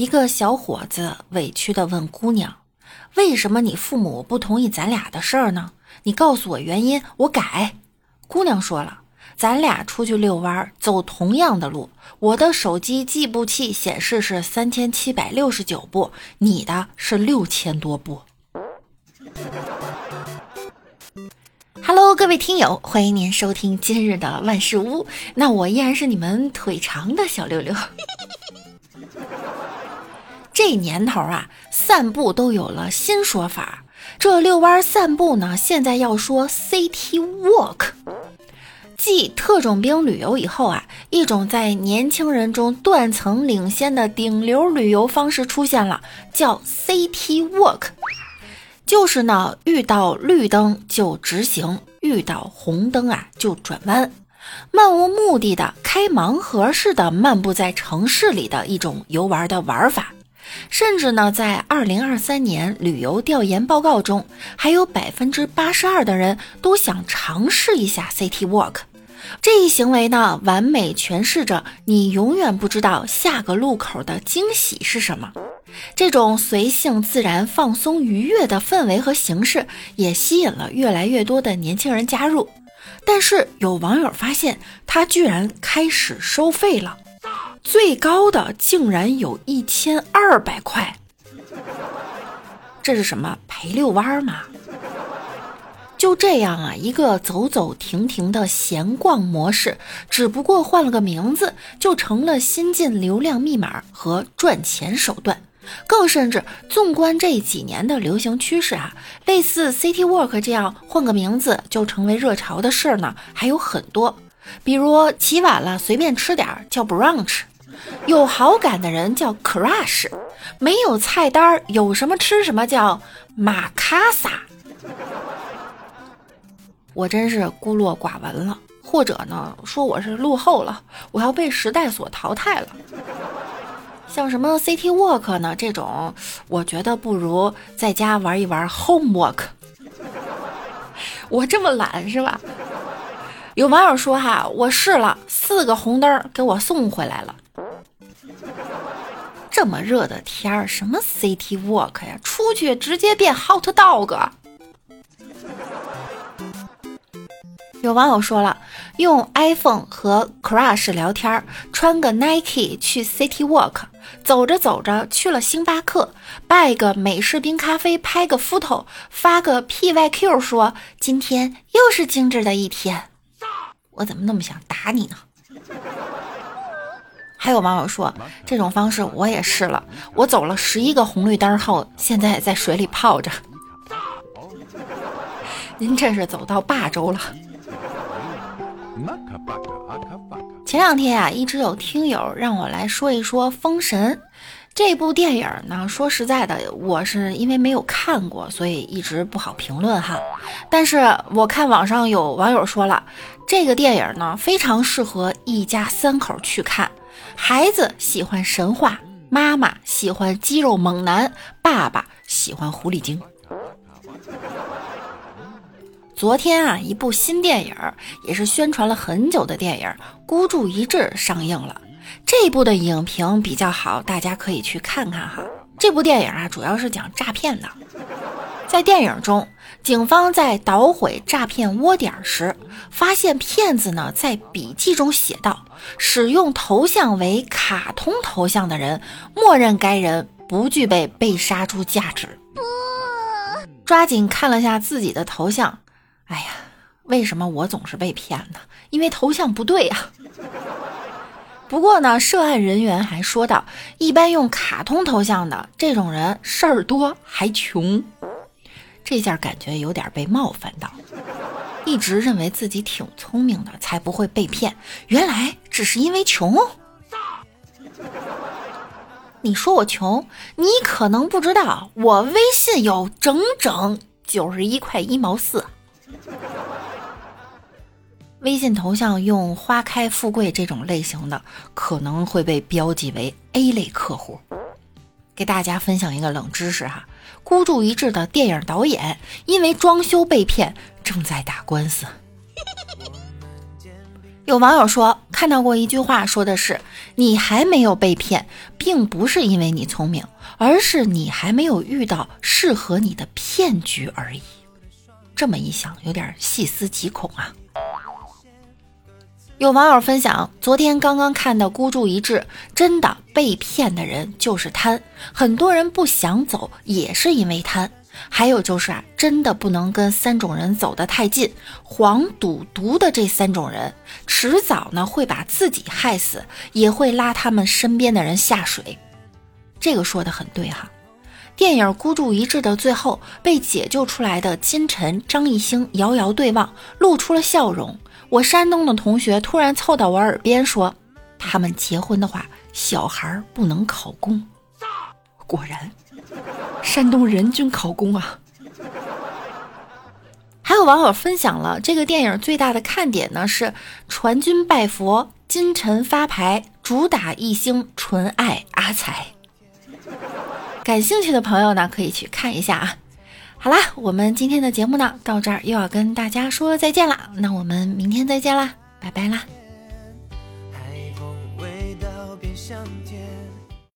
一个小伙子委屈地问姑娘：“为什么你父母不同意咱俩的事儿呢？你告诉我原因，我改。”姑娘说了：“咱俩出去遛弯，走同样的路，我的手机计步器显示是三千七百六十九步，你的是六千多步。” Hello，各位听友，欢迎您收听今日的万事屋。那我依然是你们腿长的小六六。这年头啊，散步都有了新说法。这遛弯散步呢，现在要说 City Walk。继特种兵旅游以后啊，一种在年轻人中断层领先的顶流旅游方式出现了，叫 City Walk。就是呢，遇到绿灯就直行，遇到红灯啊就转弯，漫无目的的开盲盒似的漫步在城市里的一种游玩的玩法。甚至呢，在二零二三年旅游调研报告中，还有百分之八十二的人都想尝试一下 City Walk。这一行为呢，完美诠释着你永远不知道下个路口的惊喜是什么。这种随性、自然、放松、愉悦的氛围和形式，也吸引了越来越多的年轻人加入。但是有网友发现，它居然开始收费了。最高的竟然有一千二百块，这是什么陪遛弯吗？就这样啊，一个走走停停的闲逛模式，只不过换了个名字，就成了新晋流量密码和赚钱手段。更甚至，纵观这几年的流行趋势啊，类似 City Walk 这样换个名字就成为热潮的事儿呢，还有很多。比如起晚了随便吃点儿叫 brunch。有好感的人叫 crush，没有菜单有什么吃什么叫马卡萨。我真是孤陋寡闻了，或者呢说我是落后了，我要被时代所淘汰了。像什么 city walk 呢这种，我觉得不如在家玩一玩 homework。我这么懒是吧？有网友说哈，我试了四个红灯给我送回来了。这么热的天儿，什么 City Walk 呀？出去直接变 Hot Dog。有网友说了，用 iPhone 和 Crush 聊天，穿个 Nike 去 City Walk，走着走着去了星巴克，拜个美式冰咖啡，拍个 photo，发个 PYQ，说今天又是精致的一天。我怎么那么想打你呢？还有网友说，这种方式我也试了，我走了十一个红绿灯后，现在在水里泡着。您这是走到霸州了。前两天啊，一直有听友让我来说一说《封神》这部电影呢。说实在的，我是因为没有看过，所以一直不好评论哈。但是我看网上有网友说了，这个电影呢非常适合一家三口去看。孩子喜欢神话，妈妈喜欢肌肉猛男，爸爸喜欢狐狸精。昨天啊，一部新电影也是宣传了很久的电影《孤注一掷》上映了。这部的影评比较好，大家可以去看看哈。这部电影啊，主要是讲诈骗的。在电影中，警方在捣毁诈骗窝点时，发现骗子呢在笔记中写道：“使用头像为卡通头像的人，默认该人不具备被杀猪价值。”抓紧看了下自己的头像，哎呀，为什么我总是被骗呢？因为头像不对啊。不过呢，涉案人员还说到：“一般用卡通头像的这种人，事儿多还穷。”这下感觉有点被冒犯到，一直认为自己挺聪明的，才不会被骗，原来只是因为穷。你说我穷，你可能不知道，我微信有整整九十一块一毛四。微信头像用“花开富贵”这种类型的，可能会被标记为 A 类客户。给大家分享一个冷知识哈。孤注一掷的电影导演因为装修被骗，正在打官司。有网友说看到过一句话，说的是你还没有被骗，并不是因为你聪明，而是你还没有遇到适合你的骗局而已。这么一想，有点细思极恐啊。有网友分享，昨天刚刚看到孤注一掷，真的被骗的人就是贪，很多人不想走也是因为贪。还有就是啊，真的不能跟三种人走得太近，黄赌毒的这三种人，迟早呢会把自己害死，也会拉他们身边的人下水。这个说的很对哈。电影《孤注一掷》的最后，被解救出来的金晨、张艺兴遥遥对望，露出了笑容。我山东的同学突然凑到我耳边说：“他们结婚的话，小孩不能考公。”果然。山东人均考公啊！还有网友分享了这个电影最大的看点呢，是传君拜佛，金晨发牌，主打一星纯爱阿财。感兴趣的朋友呢，可以去看一下啊。好啦，我们今天的节目呢，到这儿又要跟大家说再见啦。那我们明天再见啦，拜拜啦。海风味道变香甜